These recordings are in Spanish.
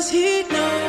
Does he know?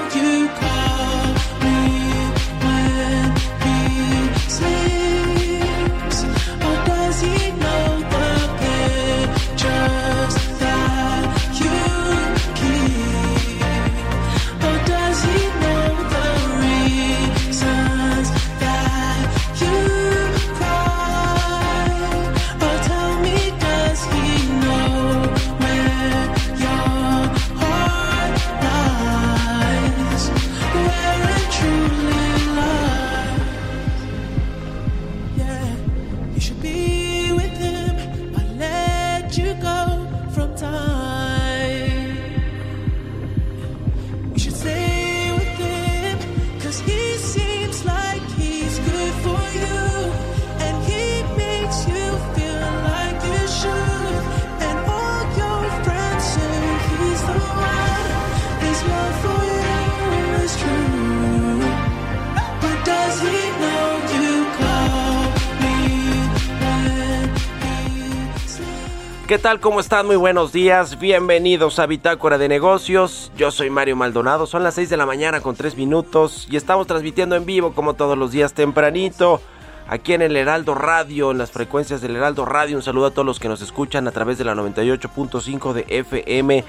Tal? ¿Cómo están? Muy buenos días. Bienvenidos a Bitácora de Negocios. Yo soy Mario Maldonado. Son las 6 de la mañana con 3 minutos y estamos transmitiendo en vivo como todos los días tempranito. Aquí en el Heraldo Radio, en las frecuencias del Heraldo Radio. Un saludo a todos los que nos escuchan a través de la 98.5 de FM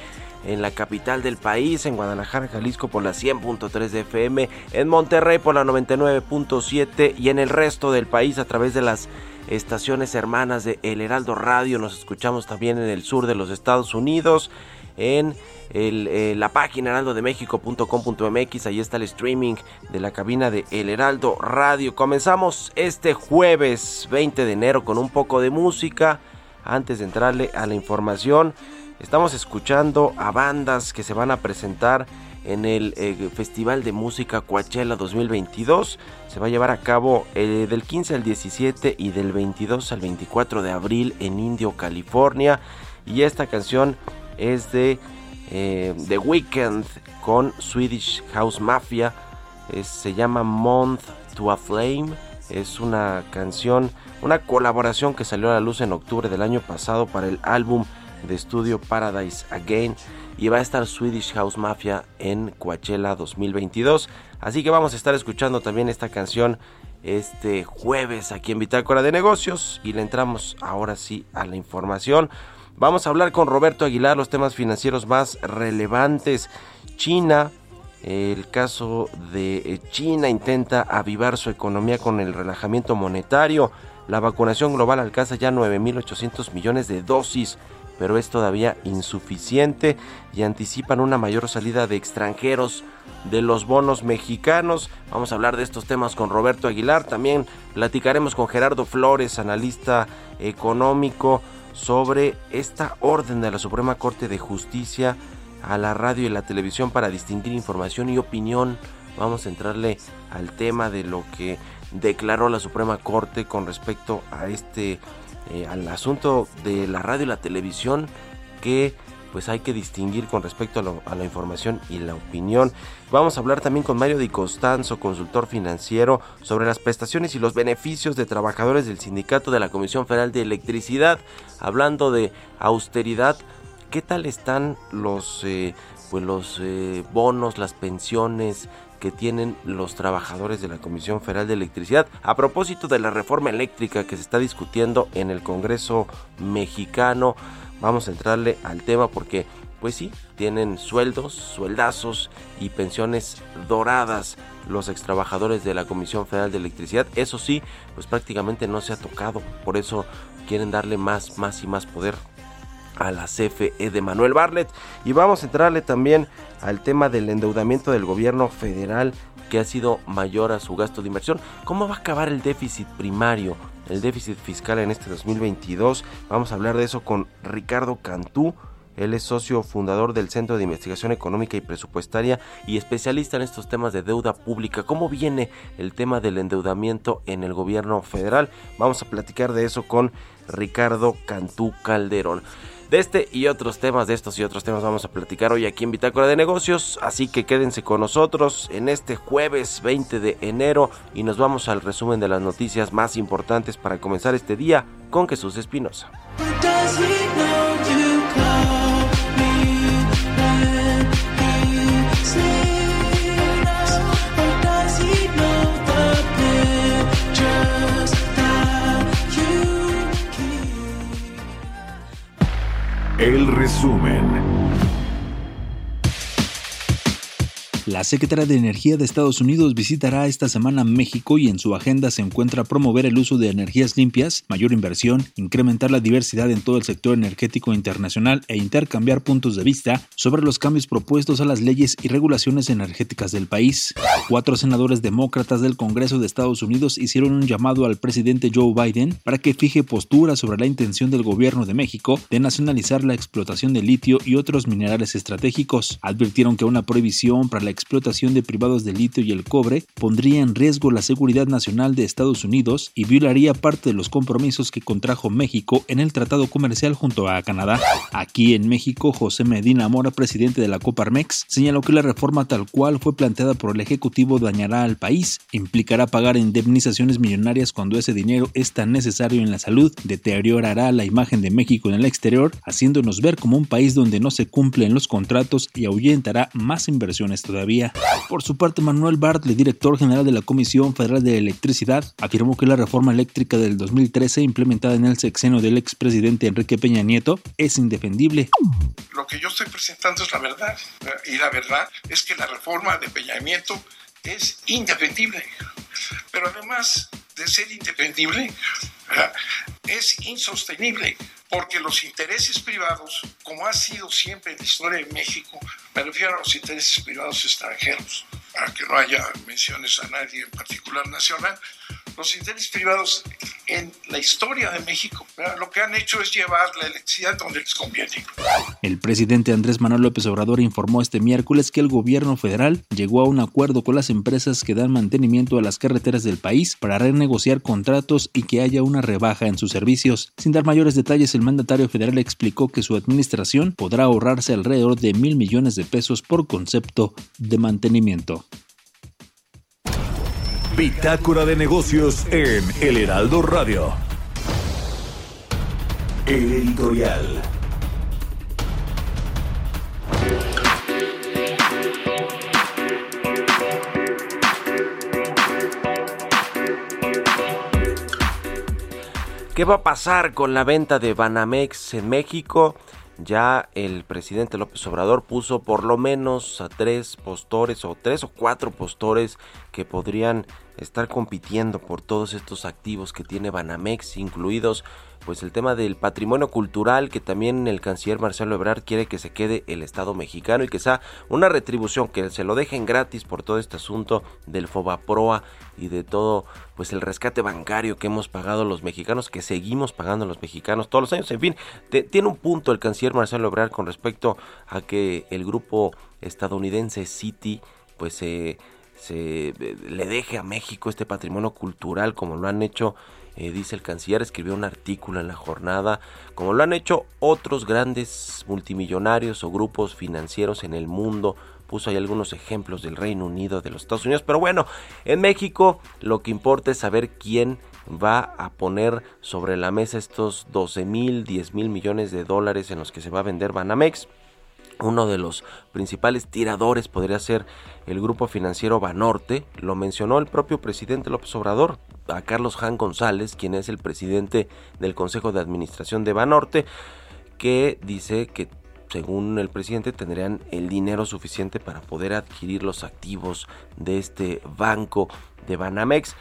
en la capital del país, en Guadalajara, Jalisco por la 100.3 de FM, en Monterrey por la 99.7 y en el resto del país a través de las estaciones hermanas de El Heraldo Radio. Nos escuchamos también en el sur de los Estados Unidos, en el, eh, la página heraldodemexico.com.mx. Ahí está el streaming de la cabina de El Heraldo Radio. Comenzamos este jueves 20 de enero con un poco de música. Antes de entrarle a la información, estamos escuchando a bandas que se van a presentar en el eh, Festival de Música Coachella 2022. Se va a llevar a cabo eh, del 15 al 17 y del 22 al 24 de abril en Indio, California. Y esta canción es de eh, The Weeknd con Swedish House Mafia. Es- se llama Month to a Flame. Es una canción, una colaboración que salió a la luz en octubre del año pasado para el álbum de estudio Paradise Again y va a estar Swedish House Mafia en Coachella 2022. Así que vamos a estar escuchando también esta canción este jueves aquí en Bitácora de Negocios y le entramos ahora sí a la información. Vamos a hablar con Roberto Aguilar los temas financieros más relevantes. China, el caso de eh, China intenta avivar su economía con el relajamiento monetario. La vacunación global alcanza ya 9.800 millones de dosis, pero es todavía insuficiente y anticipan una mayor salida de extranjeros de los bonos mexicanos. Vamos a hablar de estos temas con Roberto Aguilar. También platicaremos con Gerardo Flores, analista económico, sobre esta orden de la Suprema Corte de Justicia a la radio y la televisión para distinguir información y opinión. Vamos a entrarle al tema de lo que declaró la Suprema Corte con respecto a este eh, al asunto de la radio y la televisión que pues hay que distinguir con respecto a, la información y la opinión. Vamos a hablar también con Mario Di Costanzo, consultor financiero, sobre las prestaciones y los beneficios de trabajadores del sindicato de la Comisión Federal de Electricidad, hablando de austeridad. ¿Qué tal están los, eh, pues los eh, bonos, las pensiones que tienen los trabajadores de la Comisión Federal de Electricidad a propósito de la reforma eléctrica que se está discutiendo en el Congreso mexicano? vamos a entrarle al tema porque pues sí, tienen sueldos, sueldazos y pensiones doradas los extrabajadores de la Comisión Federal de Electricidad. Eso sí, pues prácticamente no se ha tocado, por eso quieren darle más, más y más poder a la CFE de Manuel Barlet. Y vamos a entrarle también al tema del endeudamiento del gobierno federal que ha sido mayor a su gasto de inversión. ¿Cómo va a acabar el déficit primario, el déficit fiscal en este 2022? Vamos a hablar de eso con Ricardo Cantú. Él es socio fundador del Centro de Investigación Económica y Presupuestaria y especialista en estos temas de deuda pública. ¿Cómo viene el tema del endeudamiento en el gobierno federal? Vamos a platicar de eso con Ricardo Cantú Calderón. De este y otros temas, de estos y otros temas vamos a platicar hoy aquí en Bitácora de Negocios, así que quédense con nosotros en este jueves 20 de enero y nos vamos al resumen de las noticias más importantes para comenzar este día con Jesús Espinosa. El resumen. La secretaria de Energía de Estados Unidos visitará esta semana México y en su agenda se encuentra promover el uso de energías limpias, mayor inversión, incrementar la diversidad en todo el sector energético internacional e intercambiar puntos de vista sobre los cambios propuestos a las leyes y regulaciones energéticas del país. Cuatro senadores demócratas del Congreso de Estados Unidos hicieron un llamado al presidente Joe Biden para que fije postura sobre la intención del gobierno de México de nacionalizar la explotación de litio y otros minerales estratégicos. Advirtieron que una prohibición para la explotación de privados de litio y el cobre pondría en riesgo la seguridad nacional de Estados Unidos y violaría parte de los compromisos que contrajo México en el tratado comercial junto a Canadá. Aquí en México, José Medina Mora, presidente de la Coparmex, señaló que la reforma tal cual fue planteada por el Ejecutivo dañará al país, implicará pagar indemnizaciones millonarias cuando ese dinero es tan necesario en la salud, deteriorará la imagen de México en el exterior, haciéndonos ver como un país donde no se cumplen los contratos y ahuyentará más inversiones todavía. Por su parte, Manuel Bartley, director general de la Comisión Federal de Electricidad, afirmó que la reforma eléctrica del 2013 implementada en el sexenio del expresidente Enrique Peña Nieto es indefendible. Lo que yo estoy presentando es la verdad. Y la verdad es que la reforma de Peña Nieto es indefendible. Pero además de ser indefendible, es insostenible porque los intereses privados, como ha sido siempre en la historia de México, me refiero a los intereses privados extranjeros, para que no haya menciones a nadie en particular nacional, los intereses privados en la historia de México lo que han hecho es llevar la electricidad donde les conviene. El presidente Andrés Manuel López Obrador informó este miércoles que el gobierno federal llegó a un acuerdo con las empresas que dan mantenimiento a las carreteras del país para renegociar contratos y que haya una rebaja en sus servicios. Sin dar mayores detalles, el mandatario federal explicó que su administración podrá ahorrarse alrededor de mil millones de pesos por concepto de mantenimiento. Bitácora de negocios en El Heraldo Radio. El editorial. ¿Qué va a pasar con la venta de Banamex en México? Ya el presidente López Obrador puso por lo menos a tres postores o tres o cuatro postores que podrían estar compitiendo por todos estos activos que tiene Banamex, incluidos pues el tema del patrimonio cultural que también el canciller Marcelo Ebrard quiere que se quede el Estado mexicano y que sea una retribución que se lo dejen gratis por todo este asunto del Fobaproa y de todo pues el rescate bancario que hemos pagado los mexicanos, que seguimos pagando los mexicanos todos los años. En fin, te, tiene un punto el canciller Marcelo Ebrard con respecto a que el grupo estadounidense City pues se se le deje a México este patrimonio cultural como lo han hecho eh, dice el canciller, escribió un artículo en la jornada, como lo han hecho otros grandes multimillonarios o grupos financieros en el mundo. Puso ahí algunos ejemplos del Reino Unido, de los Estados Unidos. Pero bueno, en México lo que importa es saber quién va a poner sobre la mesa estos 12 mil, 10 mil millones de dólares en los que se va a vender Banamex. Uno de los principales tiradores podría ser el grupo financiero Banorte, lo mencionó el propio presidente López Obrador, a Carlos Jan González, quien es el presidente del Consejo de Administración de Banorte, que dice que según el presidente tendrían el dinero suficiente para poder adquirir los activos de este banco de Banamex.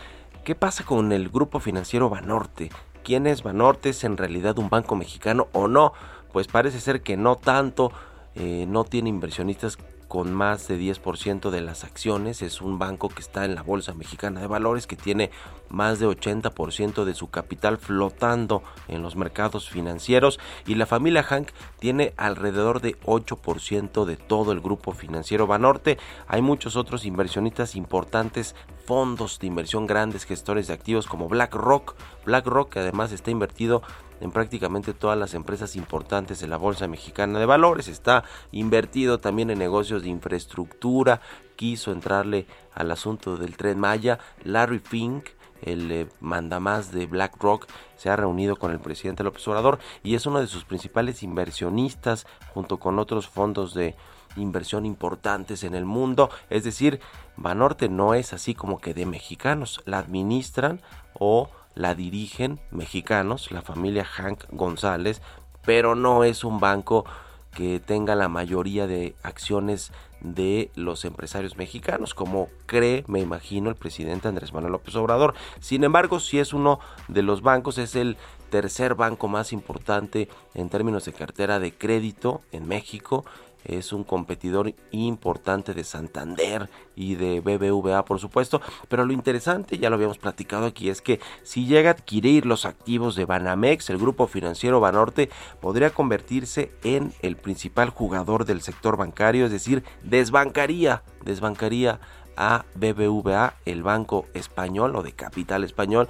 ¿Qué pasa con el grupo financiero Banorte? ¿Quién es Banorte? ¿Es en realidad un banco mexicano o no? Pues parece ser que no tanto, eh, no tiene inversionistas con más de 10% de las acciones. Es un banco que está en la Bolsa Mexicana de Valores, que tiene más de 80% de su capital flotando en los mercados financieros. Y la familia Hank tiene alrededor de 8% de todo el grupo financiero Banorte. Hay muchos otros inversionistas importantes, fondos de inversión grandes, gestores de activos como BlackRock. BlackRock que además está invertido en prácticamente todas las empresas importantes de la Bolsa Mexicana de Valores. Está invertido también en negocios de infraestructura. Quiso entrarle al asunto del tren Maya. Larry Fink, el eh, mandamás de BlackRock, se ha reunido con el presidente López Obrador y es uno de sus principales inversionistas junto con otros fondos de inversión importantes en el mundo. Es decir, Banorte no es así como que de mexicanos. La administran o la dirigen mexicanos, la familia Hank González, pero no es un banco que tenga la mayoría de acciones de los empresarios mexicanos, como cree, me imagino, el presidente Andrés Manuel López Obrador. Sin embargo, si es uno de los bancos, es el tercer banco más importante en términos de cartera de crédito en México es un competidor importante de Santander y de BBVA por supuesto, pero lo interesante, ya lo habíamos platicado aquí, es que si llega a adquirir los activos de Banamex, el grupo financiero Banorte podría convertirse en el principal jugador del sector bancario, es decir, desbancaría, desbancaría a BBVA, el banco español o de capital español,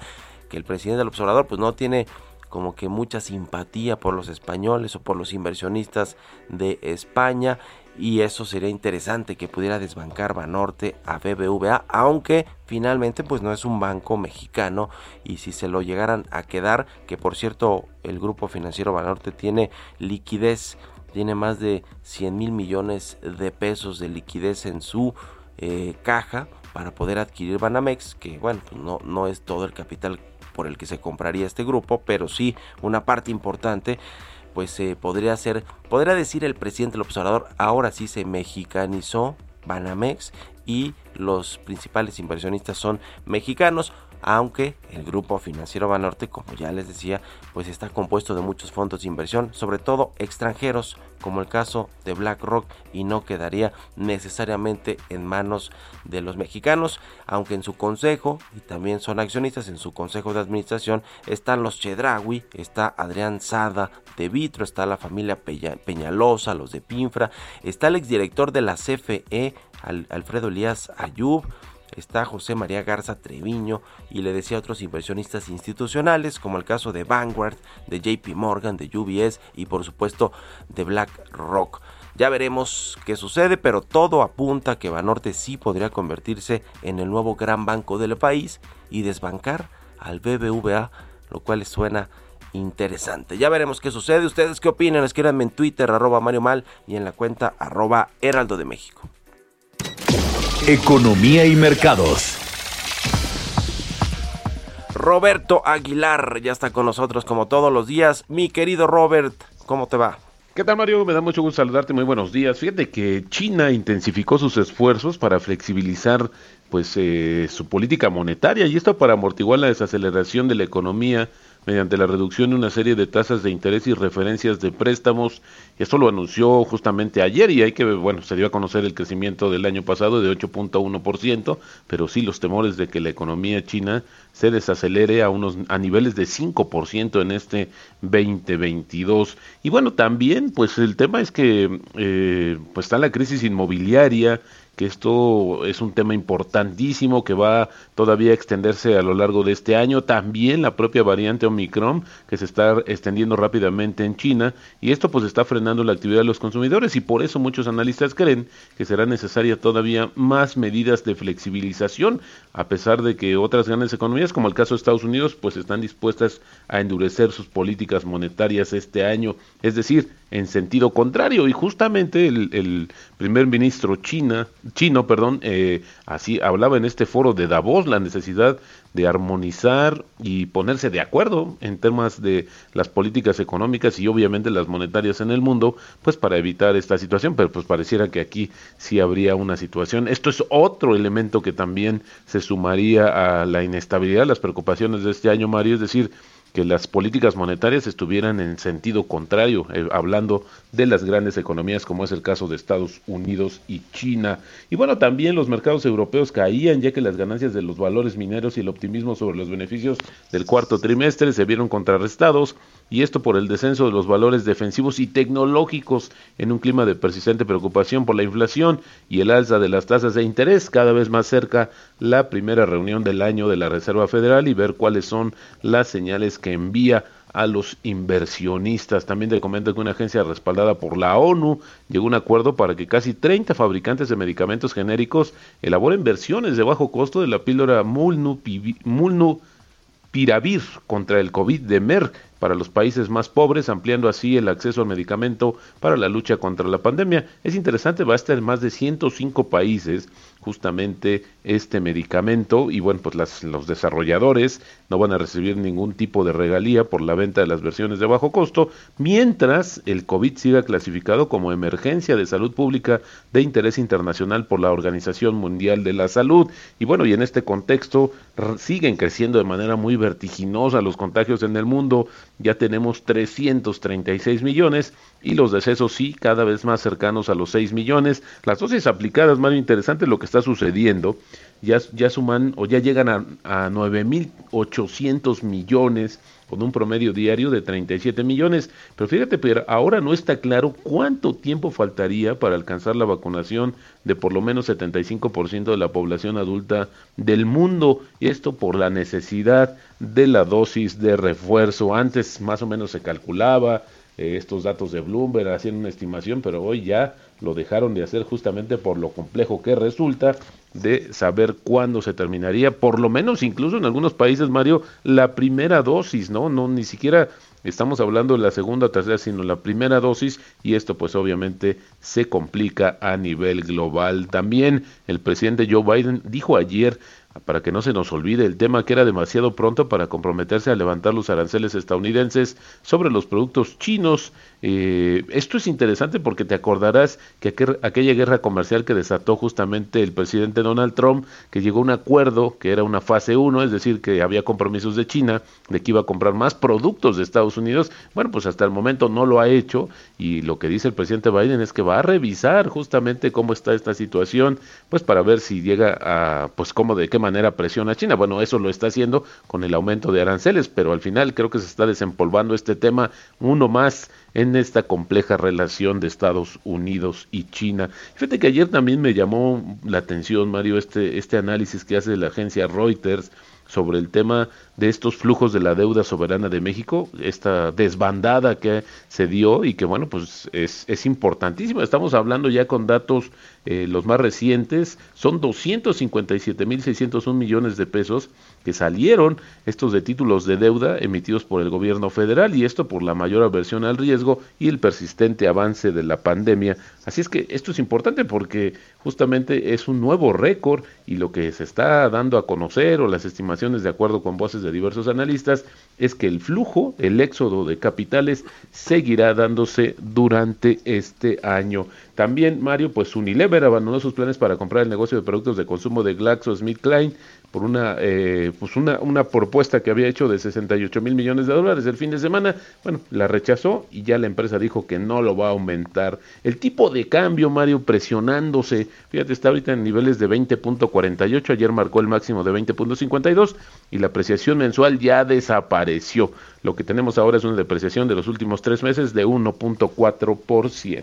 que el presidente del observador pues no tiene como que mucha simpatía por los españoles o por los inversionistas de España y eso sería interesante que pudiera desbancar Banorte a BBVA, aunque finalmente pues no es un banco mexicano y si se lo llegaran a quedar, que por cierto el grupo financiero Banorte tiene liquidez, tiene más de 100 mil millones de pesos de liquidez en su eh, caja para poder adquirir Banamex, que bueno, pues no, no es todo el capital por el que se compraría este grupo, pero sí una parte importante pues eh, podría ser, podría decir el presidente del observador, ahora sí se mexicanizó Banamex y los principales inversionistas son mexicanos aunque el grupo financiero Banorte, como ya les decía, pues está compuesto de muchos fondos de inversión, sobre todo extranjeros, como el caso de BlackRock, y no quedaría necesariamente en manos de los mexicanos, aunque en su consejo, y también son accionistas, en su consejo de administración están los Chedraui, está Adrián Sada de Vitro, está la familia Peñalosa, los de Pinfra, está el exdirector de la CFE, Alfredo Elías Ayub, está José María Garza Treviño y le decía a otros inversionistas institucionales como el caso de Vanguard, de JP Morgan, de UBS y por supuesto de BlackRock. Ya veremos qué sucede, pero todo apunta a que Banorte sí podría convertirse en el nuevo gran banco del país y desbancar al BBVA, lo cual suena interesante. Ya veremos qué sucede. ¿Ustedes qué opinan? Escríbanme en Twitter, arroba Mario Mal y en la cuenta arroba Heraldo de México. Economía y mercados. Roberto Aguilar ya está con nosotros como todos los días. Mi querido Robert, ¿cómo te va? ¿Qué tal Mario? Me da mucho gusto saludarte, muy buenos días. Fíjate que China intensificó sus esfuerzos para flexibilizar pues eh, su política monetaria y esto para amortiguar la desaceleración de la economía mediante la reducción de una serie de tasas de interés y referencias de préstamos. Esto lo anunció justamente ayer y hay que, bueno, se dio a conocer el crecimiento del año pasado de 8.1%, pero sí los temores de que la economía china se desacelere a unos a niveles de 5% en este 2022. Y bueno, también pues el tema es que eh, pues está la crisis inmobiliaria que esto es un tema importantísimo que va todavía a extenderse a lo largo de este año. También la propia variante Omicron que se está extendiendo rápidamente en China y esto pues está frenando la actividad de los consumidores y por eso muchos analistas creen que será necesaria todavía más medidas de flexibilización a pesar de que otras grandes economías como el caso de Estados Unidos pues están dispuestas a endurecer sus políticas monetarias este año, es decir, en sentido contrario y justamente el, el primer ministro China chino, perdón, eh, así hablaba en este foro de Davos la necesidad de armonizar y ponerse de acuerdo en temas de las políticas económicas y obviamente las monetarias en el mundo, pues para evitar esta situación, pero pues pareciera que aquí sí habría una situación. Esto es otro elemento que también se sumaría a la inestabilidad, las preocupaciones de este año, Mario, es decir, que las políticas monetarias estuvieran en sentido contrario, eh, hablando de las grandes economías como es el caso de Estados Unidos y China. Y bueno, también los mercados europeos caían ya que las ganancias de los valores mineros y el optimismo sobre los beneficios del cuarto trimestre se vieron contrarrestados y esto por el descenso de los valores defensivos y tecnológicos en un clima de persistente preocupación por la inflación y el alza de las tasas de interés, cada vez más cerca la primera reunión del año de la Reserva Federal y ver cuáles son las señales que envía a los inversionistas. También te comento que una agencia respaldada por la ONU llegó a un acuerdo para que casi 30 fabricantes de medicamentos genéricos elaboren versiones de bajo costo de la píldora Mulnupiravir contra el COVID de Merck para los países más pobres, ampliando así el acceso al medicamento para la lucha contra la pandemia. Es interesante, va a estar en más de 105 países justamente este medicamento y bueno, pues las, los desarrolladores no van a recibir ningún tipo de regalía por la venta de las versiones de bajo costo, mientras el COVID siga clasificado como emergencia de salud pública de interés internacional por la Organización Mundial de la Salud. Y bueno, y en este contexto siguen creciendo de manera muy vertiginosa los contagios en el mundo, ya tenemos 336 millones y los decesos sí, cada vez más cercanos a los 6 millones. Las dosis aplicadas, más interesante lo que está sucediendo, ya, ya suman o ya llegan a, a 9.800 millones con un promedio diario de 37 millones. Pero fíjate, pero ahora no está claro cuánto tiempo faltaría para alcanzar la vacunación de por lo menos 75% de la población adulta del mundo. Y esto por la necesidad de la dosis de refuerzo. Antes más o menos se calculaba eh, estos datos de Bloomberg, hacían una estimación, pero hoy ya lo dejaron de hacer justamente por lo complejo que resulta de saber cuándo se terminaría, por lo menos incluso en algunos países, Mario, la primera dosis, ¿no? No, ni siquiera estamos hablando de la segunda o tercera, sino la primera dosis, y esto pues obviamente se complica a nivel global. También el presidente Joe Biden dijo ayer para que no se nos olvide el tema que era demasiado pronto para comprometerse a levantar los aranceles estadounidenses sobre los productos chinos. Eh, esto es interesante porque te acordarás que aquella guerra comercial que desató justamente el presidente Donald Trump, que llegó a un acuerdo que era una fase 1, es decir, que había compromisos de China de que iba a comprar más productos de Estados Unidos. Bueno, pues hasta el momento no lo ha hecho y lo que dice el presidente Biden es que va a revisar justamente cómo está esta situación, pues para ver si llega a, pues cómo de qué manera presiona China. Bueno, eso lo está haciendo con el aumento de aranceles, pero al final creo que se está desempolvando este tema uno más en esta compleja relación de Estados Unidos y China. Fíjate que ayer también me llamó la atención, Mario, este, este análisis que hace la agencia Reuters sobre el tema de estos flujos de la deuda soberana de México, esta desbandada que se dio y que bueno, pues es, es importantísimo. Estamos hablando ya con datos eh, los más recientes, son 257.601 millones de pesos que salieron estos de títulos de deuda emitidos por el gobierno federal y esto por la mayor aversión al riesgo y el persistente avance de la pandemia. Así es que esto es importante porque justamente es un nuevo récord y lo que se está dando a conocer o las estimaciones de acuerdo con voces de diversos analistas es que el flujo, el éxodo de capitales seguirá dándose durante este año. También Mario, pues Unilever abandonó sus planes para comprar el negocio de productos de consumo de GlaxoSmithKline por una, eh, pues una, una propuesta que había hecho de 68 mil millones de dólares el fin de semana. Bueno, la rechazó y ya la empresa dijo que no lo va a aumentar. El tipo de cambio, Mario, presionándose. Fíjate, está ahorita en niveles de 20.48. Ayer marcó el máximo de 20.52 y la apreciación mensual ya desapareció. Lo que tenemos ahora es una depreciación de los últimos tres meses de 1.4%.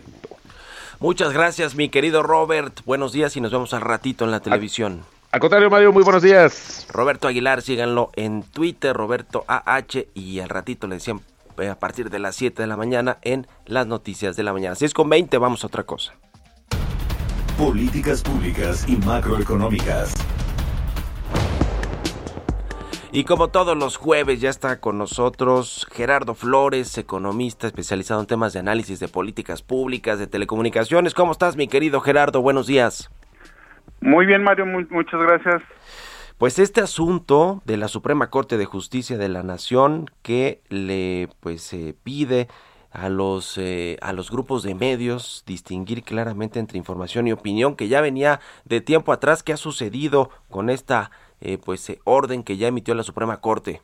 Muchas gracias, mi querido Robert. Buenos días y nos vemos al ratito en la televisión. Al contrario, Mario, muy buenos días. Roberto Aguilar, síganlo en Twitter, Roberto AH, y al ratito le decían eh, a partir de las 7 de la mañana en las noticias de la mañana. 6 con 20, vamos a otra cosa. Políticas públicas y macroeconómicas. Y como todos los jueves ya está con nosotros Gerardo Flores, economista especializado en temas de análisis de políticas públicas, de telecomunicaciones. ¿Cómo estás, mi querido Gerardo? Buenos días. Muy bien, Mario, mu- muchas gracias. Pues este asunto de la Suprema Corte de Justicia de la Nación que le pues eh, pide a los eh, a los grupos de medios distinguir claramente entre información y opinión que ya venía de tiempo atrás qué ha sucedido con esta eh, pues eh, orden que ya emitió la Suprema Corte.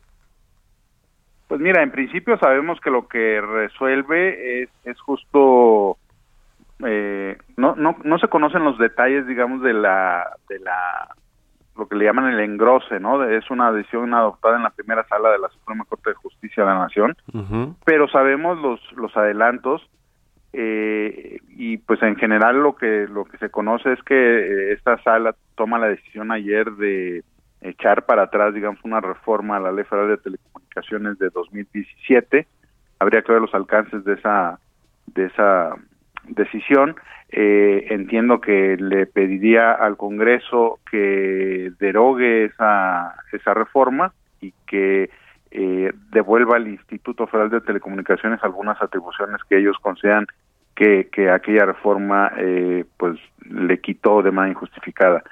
Pues mira, en principio sabemos que lo que resuelve es, es justo, eh, no, no, no se conocen los detalles, digamos, de la, de la, lo que le llaman el engrose, ¿no? Es una decisión adoptada en la primera sala de la Suprema Corte de Justicia de la Nación, pero sabemos los, los adelantos eh, y pues en general lo que lo que se conoce es que eh, esta sala toma la decisión ayer de echar para atrás digamos una reforma a la ley federal de telecomunicaciones de 2017 habría que ver los alcances de esa de esa decisión Eh, entiendo que le pediría al Congreso que derogue esa esa reforma y que eh, devuelva al Instituto Federal de Telecomunicaciones algunas atribuciones que ellos consideran que, que aquella reforma eh, pues le quitó de manera injustificada.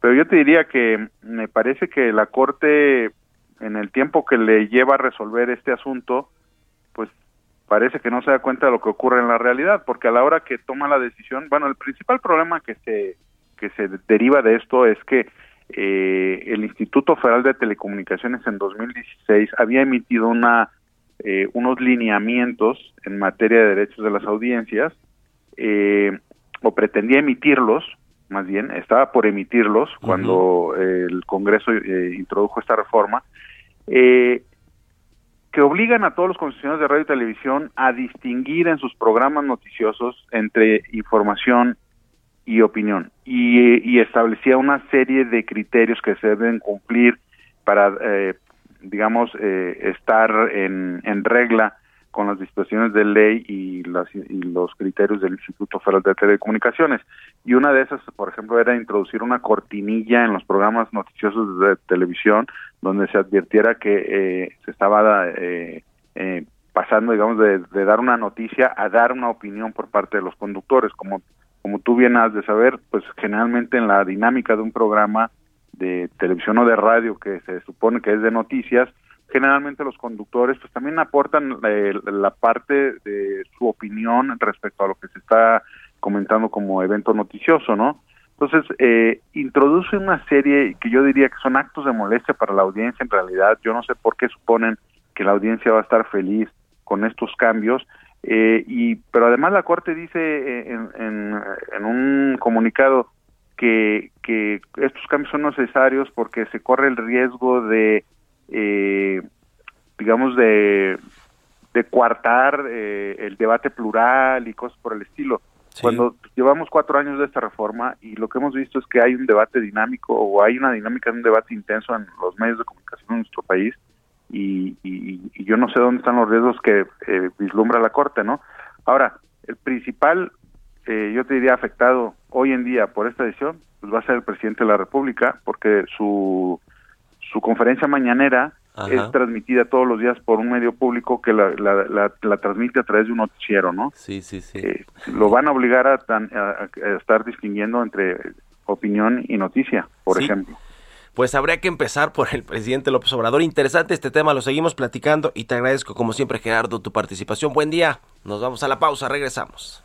Pero yo te diría que me parece que la Corte, en el tiempo que le lleva a resolver este asunto, pues parece que no se da cuenta de lo que ocurre en la realidad, porque a la hora que toma la decisión, bueno, el principal problema que se que se deriva de esto es que eh, el Instituto Federal de Telecomunicaciones en 2016 había emitido una eh, unos lineamientos en materia de derechos de las audiencias eh, o pretendía emitirlos más bien estaba por emitirlos cuando eh, el Congreso eh, introdujo esta reforma eh, que obligan a todos los concesionarios de radio y televisión a distinguir en sus programas noticiosos entre información y opinión. Y, y establecía una serie de criterios que se deben cumplir para, eh, digamos, eh, estar en, en regla con las disposiciones de ley y, las, y los criterios del Instituto Federal de Telecomunicaciones. Y una de esas, por ejemplo, era introducir una cortinilla en los programas noticiosos de televisión donde se advirtiera que eh, se estaba eh, eh, pasando, digamos, de, de dar una noticia a dar una opinión por parte de los conductores. Como, como tú bien has de saber, pues generalmente en la dinámica de un programa de televisión o de radio que se supone que es de noticias, generalmente los conductores pues también aportan eh, la parte de su opinión respecto a lo que se está comentando como evento noticioso, ¿no? Entonces, eh, introduce una serie que yo diría que son actos de molestia para la audiencia en realidad. Yo no sé por qué suponen que la audiencia va a estar feliz con estos cambios. Eh, y Pero además la Corte dice eh, en, en, en un comunicado que, que estos cambios son necesarios porque se corre el riesgo de, eh, digamos, de, de coartar eh, el debate plural y cosas por el estilo. Sí. Cuando llevamos cuatro años de esta reforma y lo que hemos visto es que hay un debate dinámico o hay una dinámica de un debate intenso en los medios de comunicación en nuestro país y, y, y yo no sé dónde están los riesgos que eh, vislumbra la Corte, ¿no? Ahora, el principal, eh, yo te diría, afectado hoy en día por esta decisión, pues va a ser el presidente de la República, porque su, su conferencia mañanera Ajá. es transmitida todos los días por un medio público que la, la, la, la transmite a través de un noticiero, ¿no? Sí, sí, sí. Eh, lo van a obligar a, tan- a- a estar distinguiendo entre opinión y noticia, por Sí. ejemplo. Pues habría que empezar por el presidente López Obrador. Interesante este tema, lo seguimos platicando y te agradezco como siempre Gerardo tu participación. Buen día, nos vamos a la pausa, regresamos.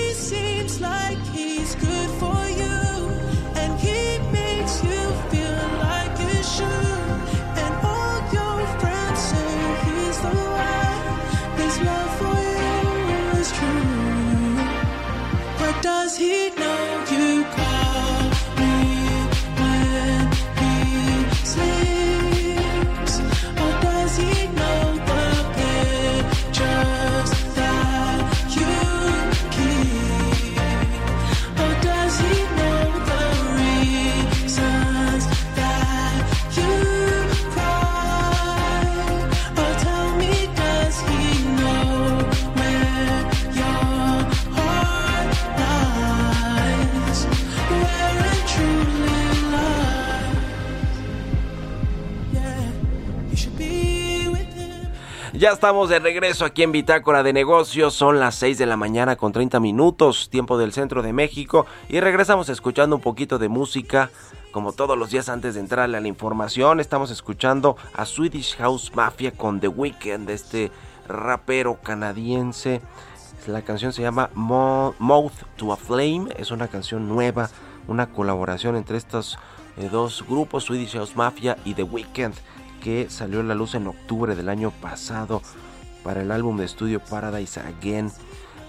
Ya estamos de regreso aquí en Bitácora de Negocios. Son las 6 de la mañana con 30 minutos, tiempo del centro de México. Y regresamos escuchando un poquito de música. Como todos los días antes de entrarle a la información, estamos escuchando a Swedish House Mafia con The Weeknd, este rapero canadiense. La canción se llama Mouth to a Flame. Es una canción nueva, una colaboración entre estos eh, dos grupos, Swedish House Mafia y The Weeknd que salió a la luz en octubre del año pasado para el álbum de estudio Paradise Again.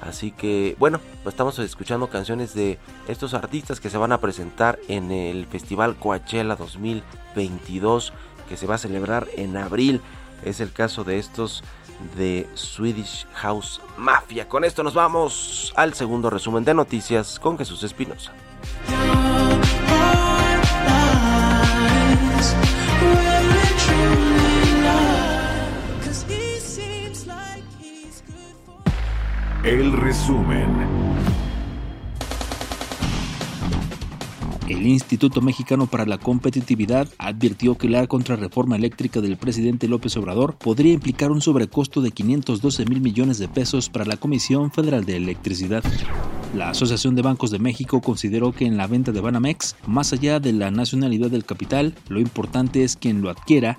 Así que bueno, estamos escuchando canciones de estos artistas que se van a presentar en el Festival Coachella 2022 que se va a celebrar en abril. Es el caso de estos de Swedish House Mafia. Con esto nos vamos al segundo resumen de noticias con Jesús Espinosa. El resumen. El Instituto Mexicano para la Competitividad advirtió que la contrarreforma eléctrica del presidente López Obrador podría implicar un sobrecosto de 512 mil millones de pesos para la Comisión Federal de Electricidad. La Asociación de Bancos de México consideró que en la venta de Banamex, más allá de la nacionalidad del capital, lo importante es quien lo adquiera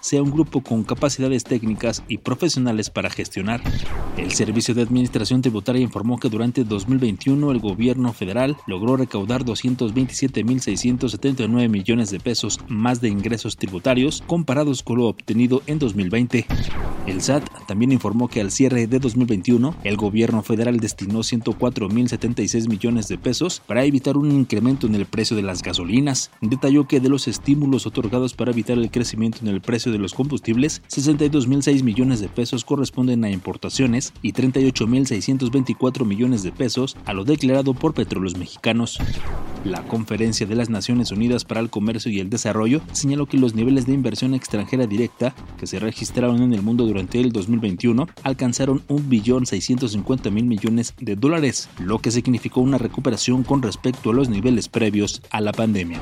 Sea un grupo con capacidades técnicas y profesionales para gestionar. El Servicio de Administración Tributaria informó que durante 2021 el gobierno federal logró recaudar 227.679 millones de pesos más de ingresos tributarios comparados con lo obtenido en 2020. El SAT también informó que al cierre de 2021 el gobierno federal destinó 104.076 millones de pesos para evitar un incremento en el precio de las gasolinas. Detalló que de los estímulos otorgados para evitar el crecimiento en el precio de los combustibles, 62.006 millones de pesos corresponden a importaciones y 38.624 millones de pesos a lo declarado por petróleos mexicanos. La Conferencia de las Naciones Unidas para el Comercio y el Desarrollo señaló que los niveles de inversión extranjera directa que se registraron en el mundo durante el 2021 alcanzaron 1.650.000 millones de dólares, lo que significó una recuperación con respecto a los niveles previos a la pandemia.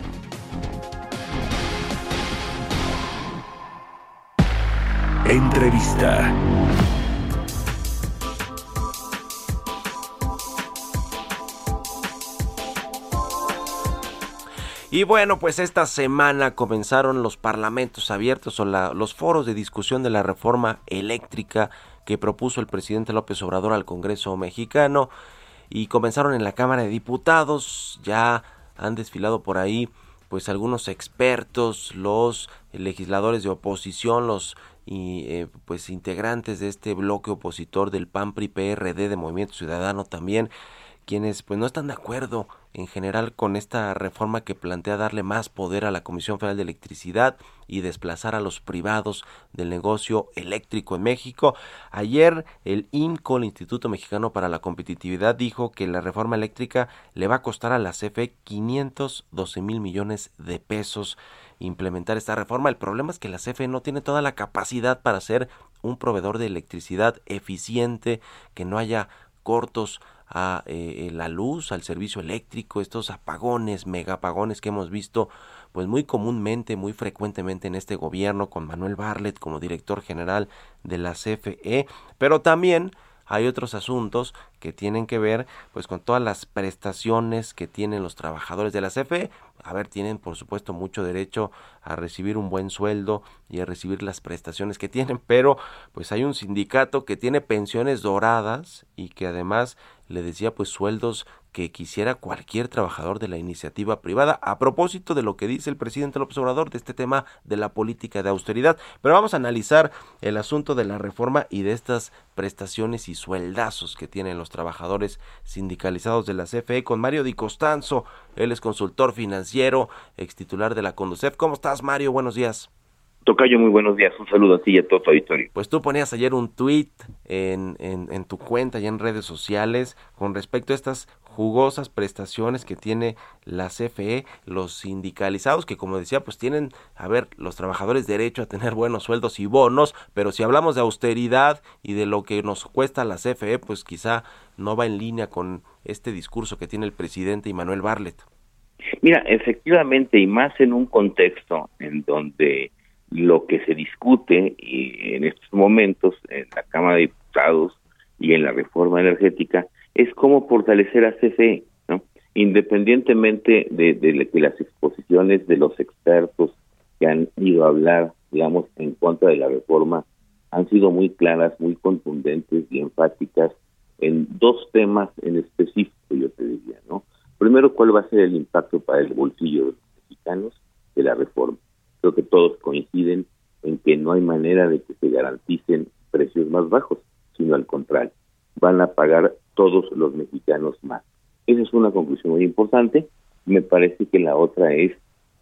Entrevista. Y bueno, pues esta semana comenzaron los parlamentos abiertos o los foros de discusión de la reforma eléctrica que propuso el presidente López Obrador al Congreso mexicano y comenzaron en la Cámara de Diputados, ya han desfilado por ahí pues algunos expertos, los legisladores de oposición, los y eh, pues integrantes de este bloque opositor del PAN PRI PRD de Movimiento Ciudadano también quienes pues no están de acuerdo en general con esta reforma que plantea darle más poder a la Comisión Federal de Electricidad y desplazar a los privados del negocio eléctrico en México. Ayer el INCO, el Instituto Mexicano para la Competitividad, dijo que la reforma eléctrica le va a costar a la CFE 512 mil millones de pesos implementar esta reforma. El problema es que la CFE no tiene toda la capacidad para ser un proveedor de electricidad eficiente, que no haya cortos a eh, la luz, al servicio eléctrico, estos apagones, megapagones que hemos visto pues muy comúnmente, muy frecuentemente en este gobierno con Manuel Barlet como director general de la CFE, pero también hay otros asuntos que tienen que ver pues con todas las prestaciones que tienen los trabajadores de la CFE. A ver, tienen por supuesto mucho derecho a recibir un buen sueldo y a recibir las prestaciones que tienen, pero pues hay un sindicato que tiene pensiones doradas y que además le decía pues sueldos que quisiera cualquier trabajador de la iniciativa privada a propósito de lo que dice el presidente López Obrador de este tema de la política de austeridad. Pero vamos a analizar el asunto de la reforma y de estas prestaciones y sueldazos que tienen los trabajadores sindicalizados de la CFE con Mario Di Costanzo. Él es consultor financiero, ex titular de la Conducef. ¿Cómo estás, Mario? Buenos días. Tocayo, muy buenos días. Un saludo a ti y a todo tu auditorio. Pues tú ponías ayer un tweet en, en, en, tu cuenta y en redes sociales con respecto a estas jugosas prestaciones que tiene la CFE, los sindicalizados, que como decía, pues tienen, a ver, los trabajadores derecho a tener buenos sueldos y bonos, pero si hablamos de austeridad y de lo que nos cuesta la CFE, pues quizá no va en línea con este discurso que tiene el presidente Manuel Barlet. Mira, efectivamente, y más en un contexto en donde lo que se discute y en estos momentos en la Cámara de Diputados y en la reforma energética es cómo fortalecer a CFE, ¿no? independientemente de, de, de, las exposiciones de los expertos que han ido a hablar, digamos, en contra de la reforma, han sido muy claras, muy contundentes y enfáticas en dos temas en específico, yo te diría, ¿no? Primero, ¿cuál va a ser el impacto para el bolsillo de los mexicanos de la reforma? Que todos coinciden en que no hay manera de que se garanticen precios más bajos, sino al contrario, van a pagar todos los mexicanos más. Esa es una conclusión muy importante. Me parece que la otra es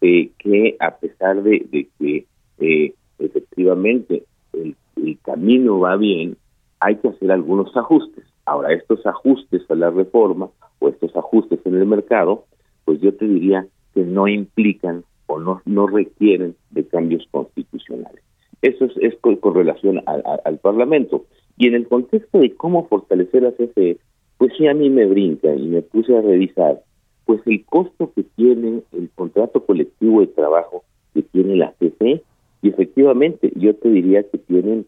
eh, que a pesar de, que eh, efectivamente el, camino va bien, hay que hacer algunos ajustes. Ahora, estos ajustes a la reforma o estos ajustes en el mercado, pues yo te diría que no implican no, no requieren de cambios constitucionales. Eso es, es con, relación al Parlamento. Y en el contexto de cómo fortalecer la CFE, pues sí a mí me brinca y me puse a revisar, pues el costo que tiene el contrato colectivo de trabajo que tiene la CFE, y efectivamente yo te diría que tienen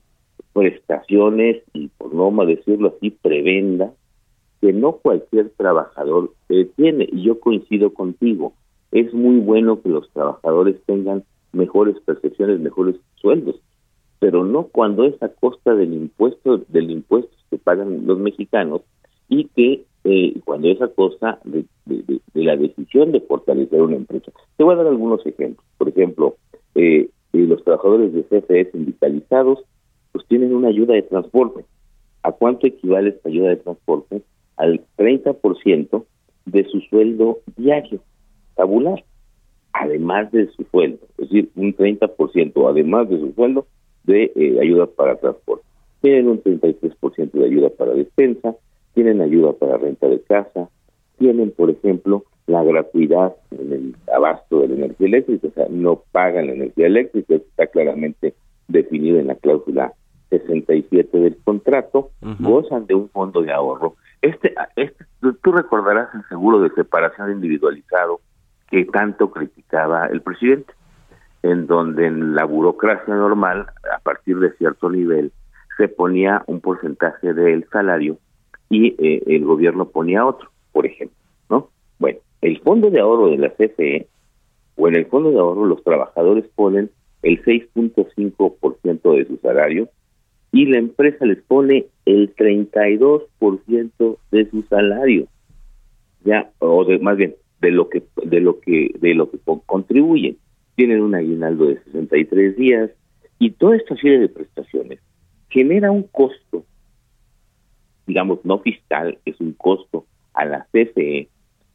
prestaciones y por no más decirlo así, prebenda, que no cualquier trabajador eh, tiene. Y yo coincido contigo, es muy bueno que los trabajadores tengan mejores percepciones, mejores sueldos, pero no cuando es a costa del impuesto, del impuesto que pagan los mexicanos y que eh, cuando es a costa de, de, la decisión de fortalecer una empresa. Te voy a dar algunos ejemplos. Por ejemplo, eh, los trabajadores de CFE sindicalizados pues tienen una ayuda de transporte. ¿A cuánto equivale esta ayuda de transporte? Al 30% de su sueldo diario, tabular, además de su sueldo, es decir, un 30% además de su sueldo de eh, ayuda para transporte. Tienen un 33% de ayuda para despensa, tienen ayuda para renta de casa, tienen, por ejemplo, la gratuidad en el abasto de la energía eléctrica, o sea, no pagan la energía eléctrica, está claramente definido en la cláusula 67 del contrato, uh -huh. gozan de un fondo de ahorro. Este, este, tú recordarás el seguro de separación individualizado que tanto criticaba el presidente, en donde en la burocracia normal, a partir de cierto nivel, se ponía un porcentaje del salario y eh, el gobierno ponía otro, por ejemplo, ¿no? Bueno, el fondo de ahorro de la CFE o en el fondo de ahorro los trabajadores ponen el 6.5% de su salario y la empresa les pone el 32% de su salario. Ya o de más bien de lo que de lo que de lo que contribuyen. Tienen un aguinaldo de 63 días y toda esta serie de prestaciones genera un costo digamos no fiscal, es un costo a la CFE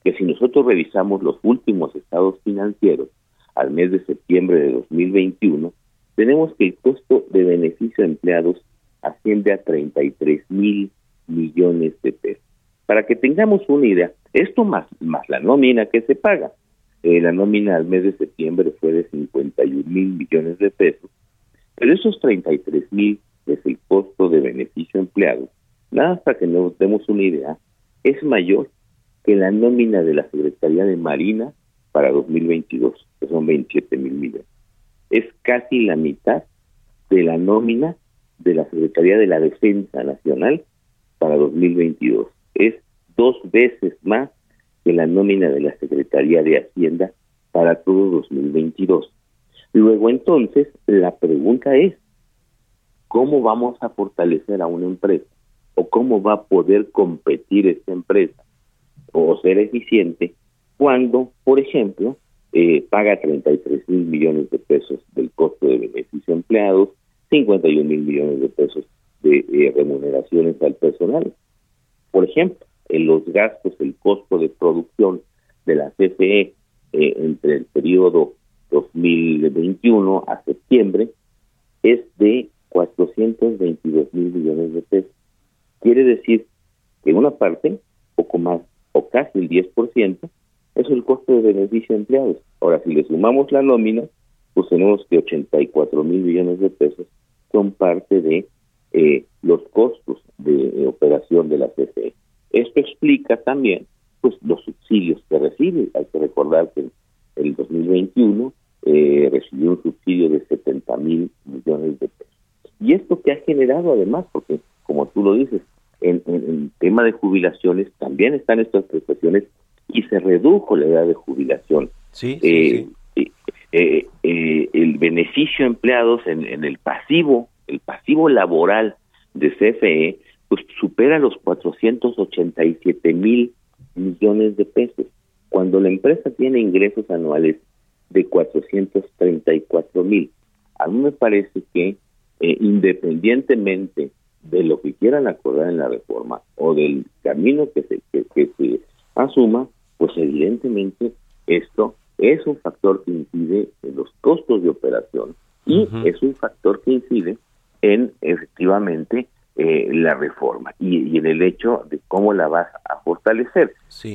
que si nosotros revisamos los últimos estados financieros al mes de septiembre de 2021, tenemos que el costo de beneficio a empleados asciende a 33 mil millones de pesos. Para que tengamos una idea, esto más, más la nómina que se paga, eh, la nómina al mes de septiembre fue de 51 mil millones de pesos, pero esos 33 mil es el costo de beneficio a empleados, nada para que nos demos una idea, es mayor que la nómina de la Secretaría de Marina para 2022, que son 27 mil millones. Es casi la mitad de la nómina de la Secretaría de la Defensa Nacional para 2022. Es dos veces más que la nómina de la Secretaría de Hacienda para todo 2022. Luego entonces, la pregunta es, ¿cómo vamos a fortalecer a una empresa? ¿O cómo va a poder competir esta empresa o ser eficiente cuando, por ejemplo, eh, paga 33 mil millones de pesos del costo de beneficio empleados, 51 mil millones de pesos de eh, remuneraciones al personal. Por ejemplo, en los gastos, el costo de producción de la CFE eh, entre el periodo 2021 a septiembre es de 422 mil millones de pesos. Quiere decir que una parte, poco más o casi el 10%, es el costo de beneficio de empleados. Ahora, si le sumamos la nómina, pues tenemos que 84 mil millones de pesos son parte de eh, los costos de, operación de la CFE. Esto explica también pues los subsidios que recibe. Hay que recordar que en el 2021 eh, recibió un subsidio de 70 mil millones de pesos. Y esto que ha generado además, porque como tú lo dices, en, el tema de jubilaciones también están estas prestaciones y se redujo la edad de jubilación. Sí, eh, eh, eh, el beneficio empleados en, en, el pasivo, el pasivo laboral de CFE, pues supera los 487 mil millones de pesos, cuando la empresa tiene ingresos anuales de 434 mil. A mí me parece que independientemente de lo que quieran acordar en la reforma o del camino que se, que, se asuma, pues evidentemente esto es un factor que incide en los costos de operación y es un factor que incide en efectivamente eh, la reforma. Y, en el hecho de cómo la vas a fortalecer.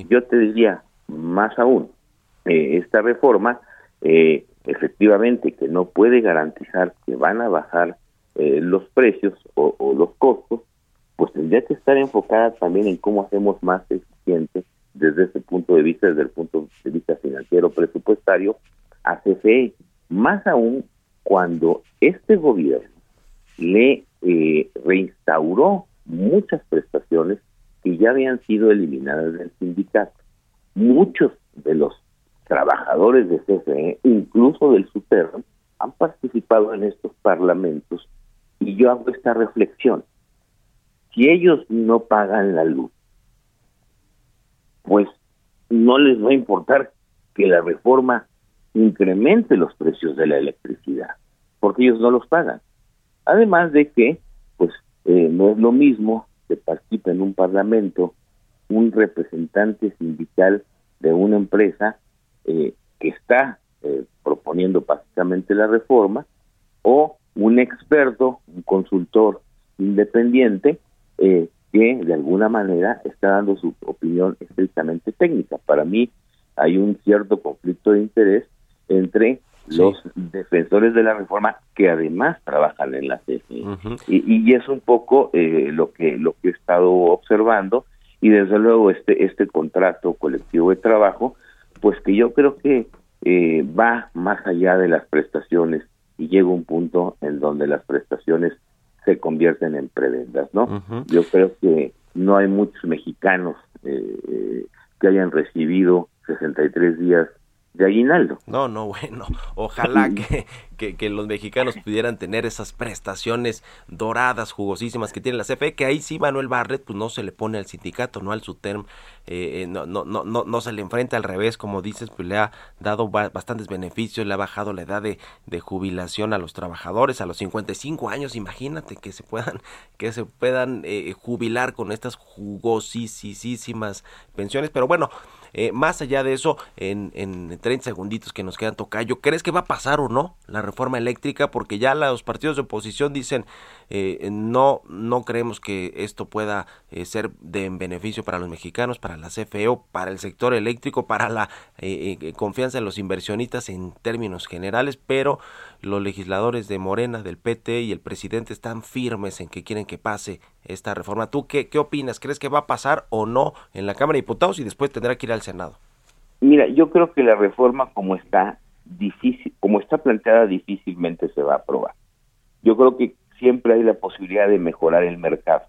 Yo te diría más aún, eh, esta reforma eh, efectivamente que no puede garantizar que van a bajar eh, los precios o, los costos, pues tendría que estar enfocada también en cómo hacemos más eficiente desde ese punto de vista, desde el punto de vista financiero presupuestario, a CFE, más aún cuando este gobierno le eh, reinstauró muchas prestaciones que ya habían sido eliminadas del sindicato. Muchos de los trabajadores de CFE, incluso del SUTERN, han participado en estos parlamentos y yo hago esta reflexión. Si ellos no pagan la luz, pues no les va a importar que la reforma incremente los precios de la electricidad, porque ellos no los pagan. Además de que, pues, eh, no es lo mismo que participe en un parlamento un representante sindical de una empresa eh, que está eh, proponiendo básicamente la reforma o un experto, un consultor independiente, eh, que de alguna manera está dando su opinión estrictamente técnica. Para mí hay un cierto conflicto de interés entre los defensores de la reforma que además trabajan en la CFE y, es un poco eh, lo que lo que he estado observando y desde luego este este contrato colectivo de trabajo pues que yo creo que eh, va más allá de las prestaciones y llega un punto en donde las prestaciones se convierten en prebendas, ¿no? Yo creo que no hay muchos mexicanos eh, eh, que hayan recibido 63 días de aguinaldo. No, no, bueno, ojalá que, que, los mexicanos pudieran tener esas prestaciones doradas, jugosísimas que tiene la CFE, que ahí sí Manuel Barret pues no se le pone al sindicato, no al SUTERM, eh, eh, no, no, no, no, no se le enfrenta al revés, como dices, pues le ha dado bastantes beneficios, le ha bajado la edad de, de, jubilación a los trabajadores, a los 55 años, imagínate que se puedan, que se puedan eh, jubilar con estas jugosísimas pensiones, pero bueno, eh, más allá de eso, en, en 30 segunditos que nos quedan tocayo, ¿crees que va a pasar o no la reforma eléctrica? Porque ya los partidos de oposición dicen eh, no, no creemos que esto pueda eh, ser de beneficio para los mexicanos, para la CFE o para el sector eléctrico, para la confianza en los inversionistas en términos generales, pero los legisladores de Morena, del PT y el presidente están firmes en que quieren que pase esta reforma. ¿Tú qué, qué opinas? ¿Crees que va a pasar o no en la Cámara de Diputados y después tendrá que ir al Senado? Mira, yo creo que la reforma como está difícil, como está planteada difícilmente se va a aprobar. Yo creo que siempre hay la posibilidad de mejorar el mercado.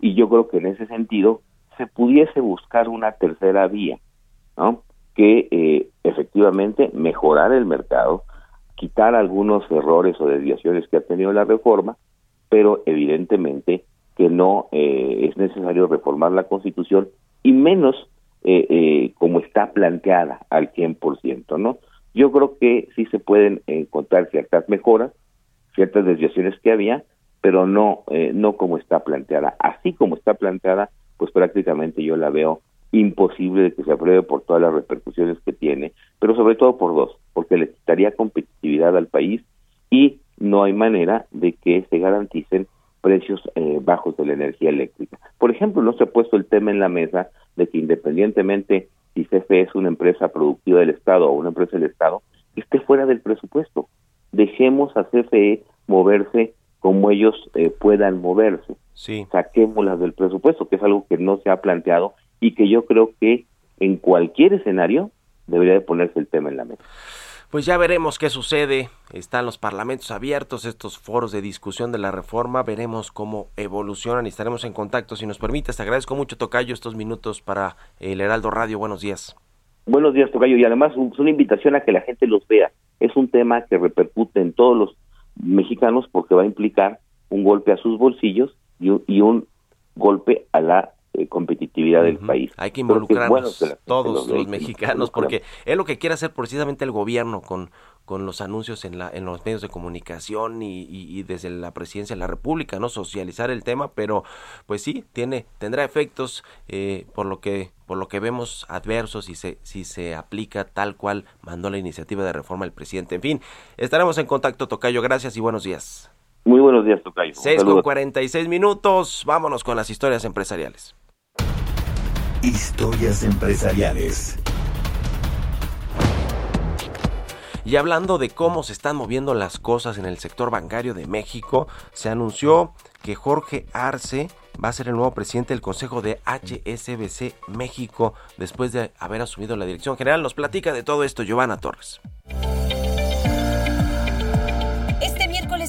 Y yo creo que en ese sentido se pudiese buscar una tercera vía, ¿no? Que eh, efectivamente mejorar el mercado, quitar algunos errores o desviaciones que ha tenido la reforma, pero evidentemente que no eh, es necesario reformar la Constitución y menos eh, eh, como está planteada al 100%, ¿no? Yo creo que sí se pueden encontrar ciertas mejoras, ciertas desviaciones que había, pero no eh, no como está planteada. Así como está planteada, pues prácticamente yo la veo imposible de que se apruebe por todas las repercusiones que tiene, pero sobre todo por dos, porque le quitaría competitividad al país y no hay manera de que se garanticen precios eh, bajos de la energía eléctrica. Por ejemplo, no se ha puesto el tema en la mesa de que independientemente si CFE es una empresa productiva del Estado o una empresa del Estado, esté fuera del presupuesto. Dejemos a CFE moverse como ellos eh, puedan moverse. Sí. Saquémoslas del presupuesto, que es algo que no se ha planteado y que yo creo que en cualquier escenario debería de ponerse el tema en la mesa. Pues ya veremos qué sucede. Están los parlamentos abiertos, estos foros de discusión de la reforma. Veremos cómo evolucionan y estaremos en contacto. Si nos permites, te agradezco mucho, Tocayo, estos minutos para el Heraldo Radio. Buenos días. Buenos días, Tocayo. Y además es una invitación a que la gente los vea. Es un tema que repercute en todos los mexicanos porque va a implicar un golpe a sus bolsillos y un, y un golpe a la eh, competitividad del país. Hay que involucrarnos bueno la todos los mexicanos nos porque es lo que quiere hacer precisamente el gobierno con, con los anuncios en, la, en los medios de comunicación y, y- y desde la presidencia de la República, ¿no? Socializar el tema, pero pues sí, tiene, tendrá efectos eh, por lo que por lo que vemos adversos si se, si se aplica tal cual mandó la iniciativa de reforma el presidente. En fin, estaremos en contacto, Tocayo. Gracias y buenos días. Muy buenos días, Tocayo. Un 6 con saludo. 46 minutos. Vámonos con las historias empresariales. Historias empresariales. Y hablando de cómo se están moviendo las cosas en el sector bancario de México, se anunció que Jorge Arce va a ser el nuevo presidente del Consejo de HSBC México después de haber asumido la dirección general. Nos platica de todo esto Giovanna Torres.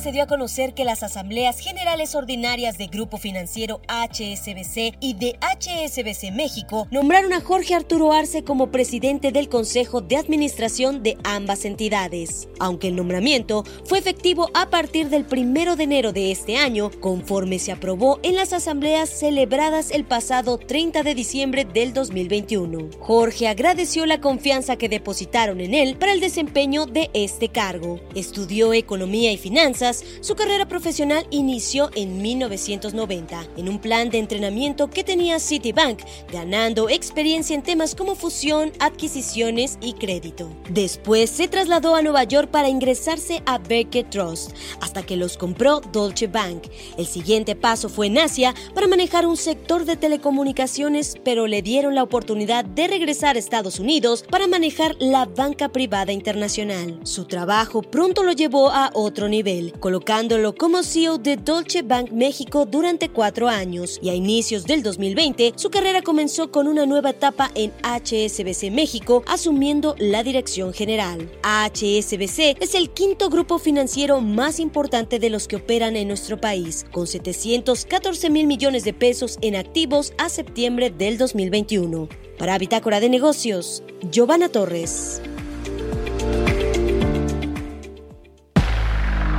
Se dio a conocer que las asambleas generales ordinarias de Grupo Financiero HSBC y de HSBC México nombraron a Jorge Arturo Arce como presidente del Consejo de Administración de ambas entidades. Aunque el nombramiento fue efectivo a partir del primero de enero de este año, conforme se aprobó en las asambleas celebradas el pasado 30 de diciembre del 2021. Jorge agradeció la confianza que depositaron en él para el desempeño de este cargo. Estudió economía y finanzas, su carrera profesional inició en 1990 en un plan de entrenamiento que tenía Citibank, ganando experiencia en temas como fusión, adquisiciones y crédito. Después se trasladó a Nueva York para ingresarse a Beckett Trust, hasta que los compró Deutsche Bank. El siguiente paso fue en Asia para manejar un sector de telecomunicaciones, pero le dieron la oportunidad de regresar a Estados Unidos para manejar la banca privada internacional. Su trabajo pronto lo llevó a otro nivel, colocándolo como CEO de Deutsche Bank México durante cuatro años y a inicios del 2020 su carrera comenzó con una nueva etapa en HSBC México, asumiendo la dirección general. HSBC es el quinto grupo financiero más importante de los que operan en nuestro país, con 714 mil millones de pesos en activos a septiembre del 2021. Para Bitácora de Negocios, Giovanna Torres.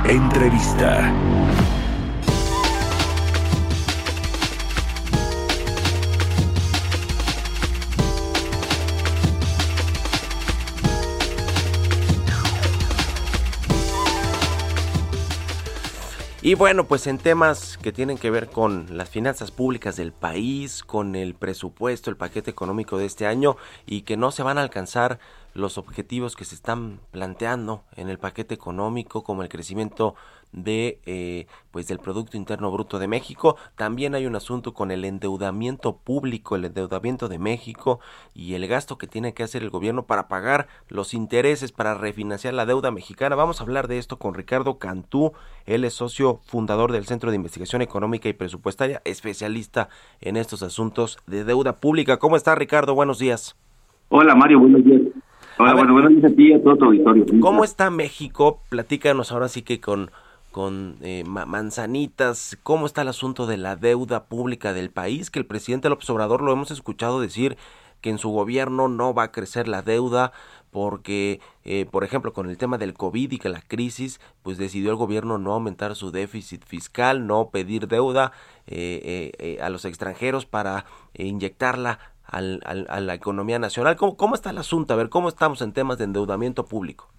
Entrevista. Y bueno, pues en temas que tienen que ver con las finanzas públicas del país, con el presupuesto, el paquete económico de este año y que no se van a alcanzar los objetivos que se están planteando en el paquete económico como el crecimiento de eh, pues del producto interno bruto de México. También hay un asunto con el endeudamiento público el endeudamiento de México y el gasto que tiene que hacer el gobierno para pagar los intereses para refinanciar la deuda mexicana. Vamos a hablar de esto con Ricardo Cantú. Él es socio fundador del Centro de Investigación Económica y Presupuestaria especialista en estos asuntos de deuda pública. Cómo está Ricardo buenos días. Hola Mario, buenos días. Hola, bueno, a ti y a todo tu auditorio. ¿Cómo está México? Platícanos ahora sí que con, con eh, ma- manzanitas, ¿cómo está el asunto de la deuda pública del país? Que el presidente López Obrador lo hemos escuchado decir que en su gobierno no va a crecer la deuda porque, eh, por ejemplo, con el tema del COVID y que la crisis, pues decidió el gobierno no aumentar su déficit fiscal, no pedir deuda eh, eh, eh, a los extranjeros para inyectarla al- al- a la economía nacional. ¿Cómo, ¿Cómo está el asunto? A ver, ¿cómo estamos en temas de endeudamiento público?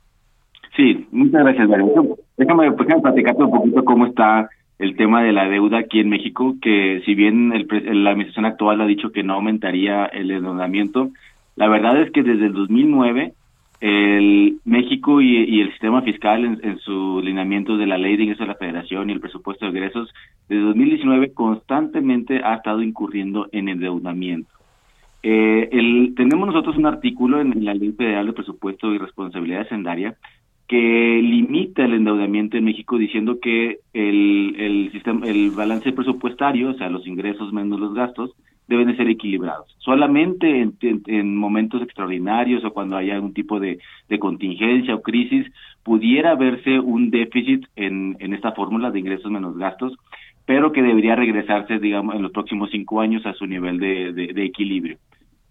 Sí, muchas gracias, Mario. Déjame, pues, déjame platicarte un poquito cómo está el tema de la deuda aquí en México, que si bien el, la administración actual ha dicho que no aumentaría el endeudamiento, la verdad es que desde el 2009 el México y, el sistema fiscal en, en su lineamiento de la ley de ingresos de la federación y el presupuesto de egresos, desde 2019 constantemente ha estado incurriendo en endeudamiento. Eh, el, tenemos nosotros un artículo en la Ley Federal de Presupuesto y Responsabilidad Hacendaria que limita el endeudamiento en México diciendo que el, sistema, el balance presupuestario, o sea, los ingresos menos los gastos, deben de ser equilibrados. Solamente en, en- en momentos extraordinarios o cuando haya algún tipo de, contingencia o crisis, pudiera verse un déficit en, esta fórmula de ingresos menos gastos, pero que debería regresarse, digamos, en los próximos cinco años a su nivel de equilibrio.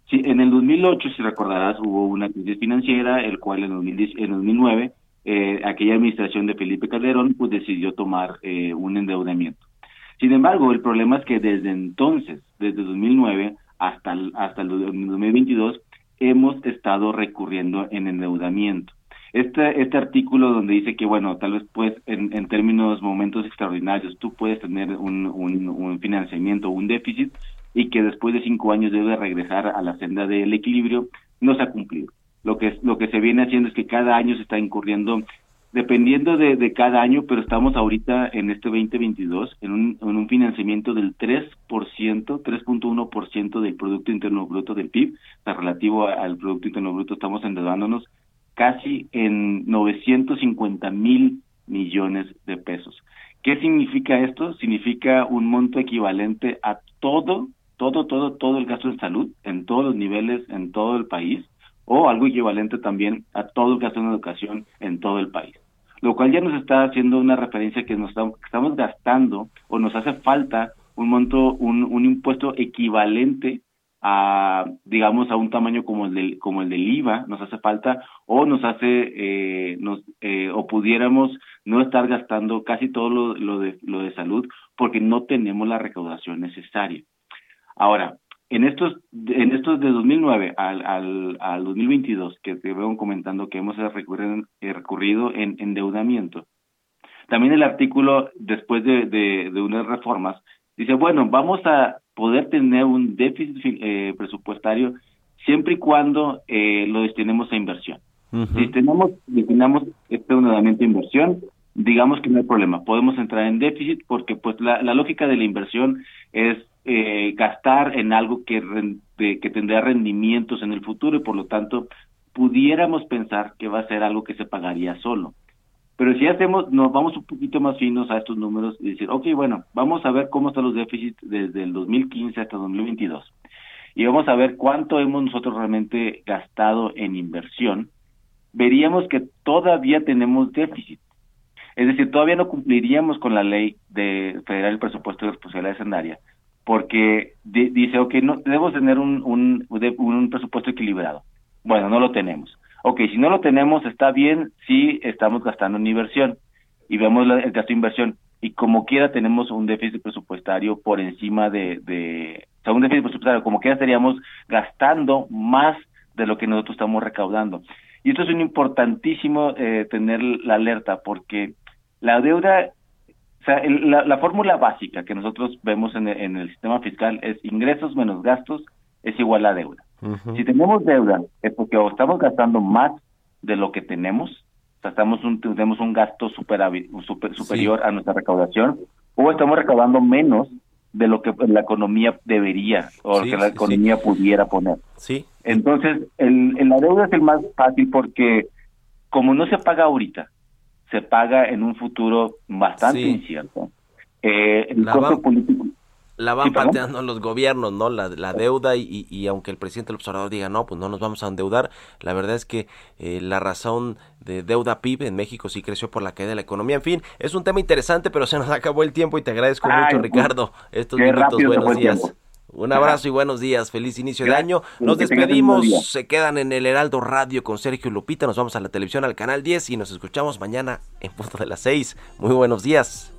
Sí, en el 2008, si recordarás, hubo una crisis financiera, el cual en, 2010 en 2009, eh, aquella administración de Felipe Calderón, pues decidió tomar eh, un endeudamiento. Sin embargo, el problema es que desde entonces, desde 2009 hasta el, hasta el 2022, hemos estado recurriendo en endeudamiento. Este, este artículo donde dice que, bueno, tal vez pues en, en términos, momentos extraordinarios, tú puedes tener un, un, un financiamiento, un déficit, y que después de cinco años debe regresar a la senda del equilibrio, no se ha cumplido. Lo que, lo que se viene haciendo es que cada año se está incurriendo, dependiendo de, de cada año, pero estamos ahorita en este 2022 en un, en un financiamiento del 3%, 3.1% del Producto Interno Bruto del PIB, o sea, relativo al Producto Interno Bruto, estamos endeudándonos casi en 950 mil millones de pesos. ¿Qué significa esto? Significa un monto equivalente a todo, todo, todo, todo el gasto en salud, en todos los niveles, en todo el país, o algo equivalente también a todo el gasto en educación en todo el país. Lo cual ya nos está haciendo una referencia que nos estamos, gastando o nos hace falta un monto, un, impuesto equivalente a, digamos, a un tamaño como el del, como el del IVA, nos hace falta, o nos hace, eh, nos, eh, o pudiéramos no estar gastando casi todo lo, de, lo de salud porque no tenemos la recaudación necesaria. Ahora, en estos, en estos de 2009 al, al, al 2022, que te veo comentando que hemos recurrido, eh, recurrido en endeudamiento, también el artículo, después de, de, de unas reformas, dice, bueno, vamos a poder tener un déficit eh, presupuestario siempre y cuando eh, lo destinemos a inversión. Si tenemos, destinamos este endeudamiento a inversión, digamos que no hay problema, podemos entrar en déficit porque pues la, la lógica de la inversión es eh, gastar en algo que, que tendrá rendimientos en el futuro y por lo tanto pudiéramos pensar que va a ser algo que se pagaría solo. Pero si hacemos, nos vamos un poquito más finos a estos números y decir, ok, bueno, vamos a ver cómo están los déficits desde el 2015 hasta 2022. Y vamos a ver cuánto hemos nosotros realmente gastado en inversión. Veríamos que todavía tenemos déficit. Es decir, todavía no cumpliríamos con la ley de federal del presupuesto de responsabilidad hacendaria, porque di- dice, ok, no, debemos tener un, un, de- un presupuesto equilibrado. Bueno, no lo tenemos. Ok, si no lo tenemos, está bien si estamos gastando en inversión y vemos la- el gasto de inversión y como quiera tenemos un déficit presupuestario por encima de, de o sea, un déficit presupuestario, como quiera estaríamos gastando más de lo que nosotros estamos recaudando. Y esto es un importantísimo eh, tener la alerta porque la deuda, o sea, el- la, la fórmula básica que nosotros vemos en el, en el sistema fiscal es ingresos menos gastos es igual a deuda. Si tenemos deuda es porque o estamos gastando más de lo que tenemos, o sea, estamos un, tenemos un gasto super- superior a nuestra recaudación, o estamos recaudando menos de lo que la economía debería o Sí, que la sí. economía pudiera poner. Sí. Entonces, el, el- la deuda es el más fácil porque como no se paga ahorita, se paga en un futuro bastante Sí. incierto. Eh, el La costo van- político La van Sí, pateando los gobiernos, ¿no? La, la deuda y, y- aunque el presidente del observador diga, no, pues no nos vamos a endeudar, la verdad es que eh, la razón de deuda PIB en México sí creció por la caída de la economía. En fin, es un tema interesante, pero se nos acabó el tiempo y te agradezco Ay, mucho, pues, Ricardo, estos minutos. Buenos días. tiempo. Un abrazo y buenos días. Feliz inicio de año. Nos despedimos. Se quedan en el Heraldo Radio con Sergio Lupita. Nos vamos a la televisión al canal 10 y nos escuchamos mañana en punto de las 6. Muy buenos días.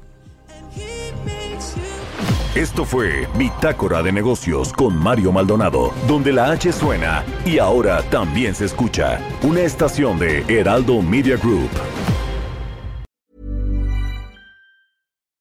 Esto fue Bitácora de Negocios con Mario Maldonado, donde la H suena y ahora también se escucha. Una estación de Heraldo Media Group.